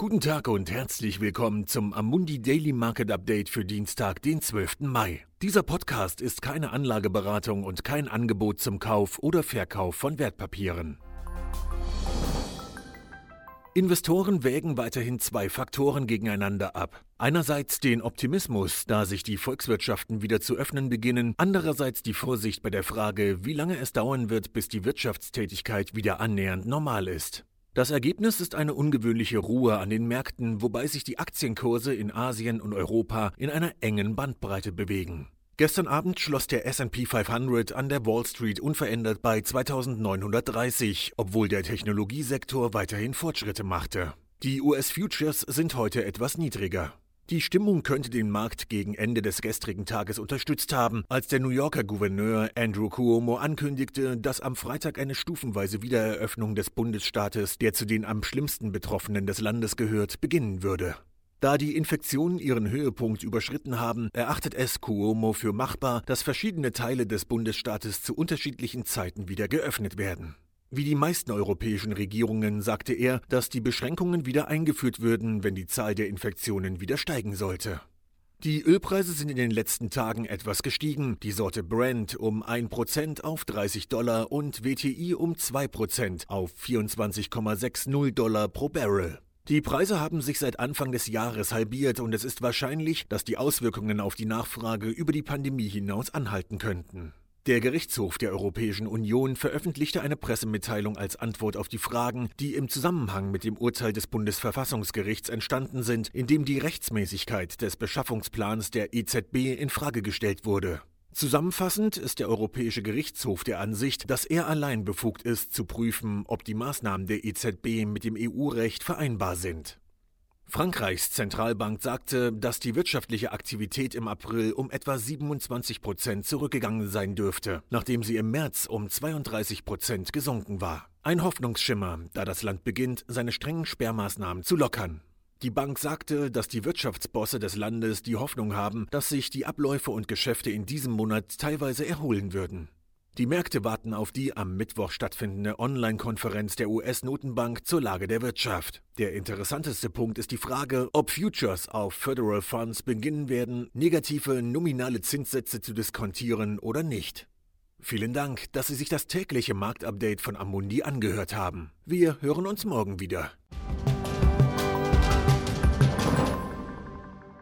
Guten Tag und herzlich willkommen zum Amundi Daily Market Update für Dienstag, den 12. Mai. Dieser Podcast ist keine Anlageberatung und kein Angebot zum Kauf oder Verkauf von Wertpapieren. Investoren wägen weiterhin zwei Faktoren gegeneinander ab. Einerseits den Optimismus, da sich die Volkswirtschaften wieder zu öffnen beginnen, andererseits die Vorsicht bei der Frage, wie lange es dauern wird, bis die Wirtschaftstätigkeit wieder annähernd normal ist. Das Ergebnis ist eine ungewöhnliche Ruhe an den Märkten, wobei sich die Aktienkurse in Asien und Europa in einer engen Bandbreite bewegen. Gestern Abend schloss der SP 500 an der Wall Street unverändert bei 2930, obwohl der Technologiesektor weiterhin Fortschritte machte. Die US-Futures sind heute etwas niedriger. Die Stimmung könnte den Markt gegen Ende des gestrigen Tages unterstützt haben, als der New Yorker Gouverneur Andrew Cuomo ankündigte, dass am Freitag eine stufenweise Wiedereröffnung des Bundesstaates, der zu den am schlimmsten Betroffenen des Landes gehört, beginnen würde. Da die Infektionen ihren Höhepunkt überschritten haben, erachtet es Cuomo für machbar, dass verschiedene Teile des Bundesstaates zu unterschiedlichen Zeiten wieder geöffnet werden. Wie die meisten europäischen Regierungen sagte er, dass die Beschränkungen wieder eingeführt würden, wenn die Zahl der Infektionen wieder steigen sollte. Die Ölpreise sind in den letzten Tagen etwas gestiegen, die Sorte Brent um 1% auf 30 Dollar und WTI um 2% auf 24,60 Dollar pro Barrel. Die Preise haben sich seit Anfang des Jahres halbiert und es ist wahrscheinlich, dass die Auswirkungen auf die Nachfrage über die Pandemie hinaus anhalten könnten. Der Gerichtshof der Europäischen Union veröffentlichte eine Pressemitteilung als Antwort auf die Fragen, die im Zusammenhang mit dem Urteil des Bundesverfassungsgerichts entstanden sind, in dem die Rechtsmäßigkeit des Beschaffungsplans der EZB in Frage gestellt wurde. Zusammenfassend ist der Europäische Gerichtshof der Ansicht, dass er allein befugt ist, zu prüfen, ob die Maßnahmen der EZB mit dem EU-Recht vereinbar sind. Frankreichs Zentralbank sagte, dass die wirtschaftliche Aktivität im April um etwa 27 Prozent zurückgegangen sein dürfte, nachdem sie im März um 32 Prozent gesunken war. Ein Hoffnungsschimmer, da das Land beginnt, seine strengen Sperrmaßnahmen zu lockern. Die Bank sagte, dass die Wirtschaftsbosse des Landes die Hoffnung haben, dass sich die Abläufe und Geschäfte in diesem Monat teilweise erholen würden. Die Märkte warten auf die am Mittwoch stattfindende Online-Konferenz der US-Notenbank zur Lage der Wirtschaft. Der interessanteste Punkt ist die Frage, ob Futures auf Federal Funds beginnen werden, negative nominale Zinssätze zu diskontieren oder nicht. Vielen Dank, dass Sie sich das tägliche Marktupdate von Amundi angehört haben. Wir hören uns morgen wieder.